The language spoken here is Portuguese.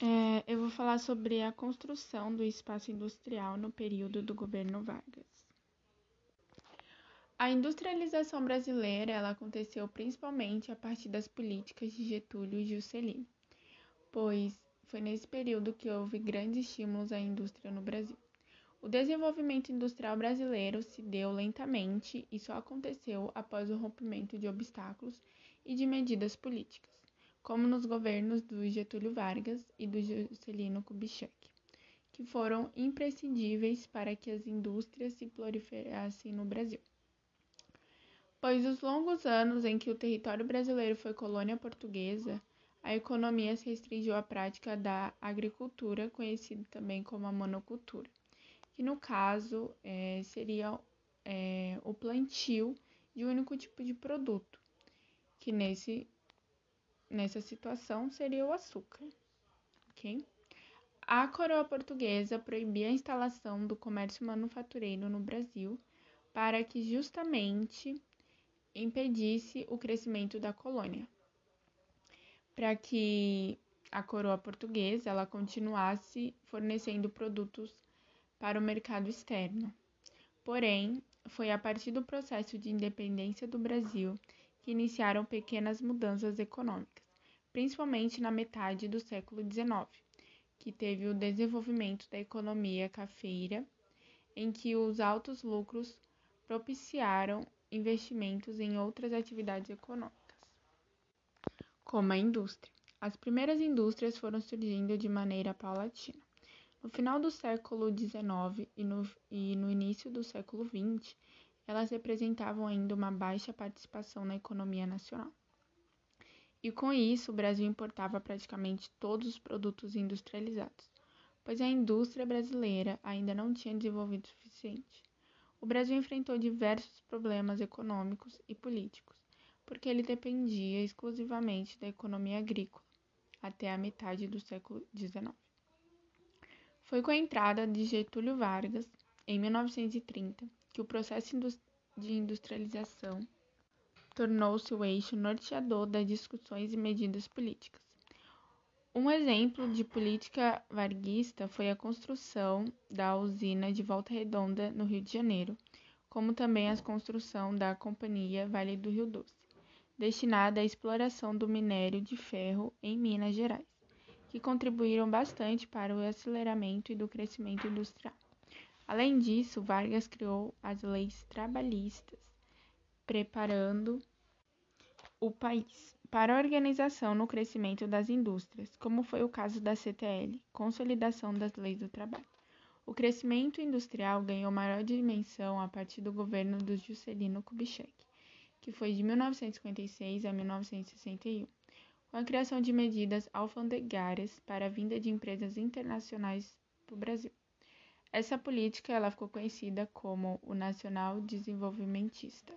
É, eu vou falar sobre a construção do espaço industrial no período do governo Vargas. A industrialização brasileira ela aconteceu principalmente a partir das políticas de Getúlio e Juscelino, pois foi nesse período que houve grandes estímulos à indústria no Brasil. O desenvolvimento industrial brasileiro se deu lentamente e só aconteceu após o rompimento de obstáculos e de medidas políticas como nos governos do Getúlio Vargas e do Juscelino Kubitschek, que foram imprescindíveis para que as indústrias se proliferassem no Brasil. Pois os longos anos em que o território brasileiro foi colônia portuguesa, a economia se restringiu à prática da agricultura, conhecida também como a monocultura, que no caso é, seria é, o plantio de um único tipo de produto, que nesse nessa situação seria o açúcar, ok? A coroa portuguesa proibia a instalação do comércio manufatureiro no Brasil para que justamente impedisse o crescimento da colônia. Para que a coroa portuguesa ela continuasse fornecendo produtos para o mercado externo. Porém, foi a partir do processo de independência do Brasil que iniciaram pequenas mudanças econômicas, principalmente na metade do século XIX, que teve o desenvolvimento da economia cafeira, em que os altos lucros propiciaram investimentos em outras atividades econômicas, como a indústria. As primeiras indústrias foram surgindo de maneira paulatina. No final do século XIX e no, e no início do século XX, elas representavam ainda uma baixa participação na economia nacional. E com isso, o Brasil importava praticamente todos os produtos industrializados, pois a indústria brasileira ainda não tinha desenvolvido o suficiente. O Brasil enfrentou diversos problemas econômicos e políticos, porque ele dependia exclusivamente da economia agrícola até a metade do século XIX. Foi com a entrada de Getúlio Vargas, em 1930, que o processo de industrialização tornou-se o eixo norteador das discussões e medidas políticas. Um exemplo de política varguista foi a construção da usina de Volta Redonda, no Rio de Janeiro, como também a construção da Companhia Vale do Rio Doce, destinada à exploração do minério de ferro em Minas Gerais, que contribuíram bastante para o aceleramento e do crescimento industrial. Além disso, Vargas criou as leis trabalhistas, preparando o país para a organização no crescimento das indústrias, como foi o caso da CTL, Consolidação das Leis do Trabalho. O crescimento industrial ganhou maior dimensão a partir do governo do Juscelino Kubitschek, que foi de 1956 a 1961, com a criação de medidas alfandegárias para a vinda de empresas internacionais para o Brasil. Essa política ela ficou conhecida como o nacional desenvolvimentista.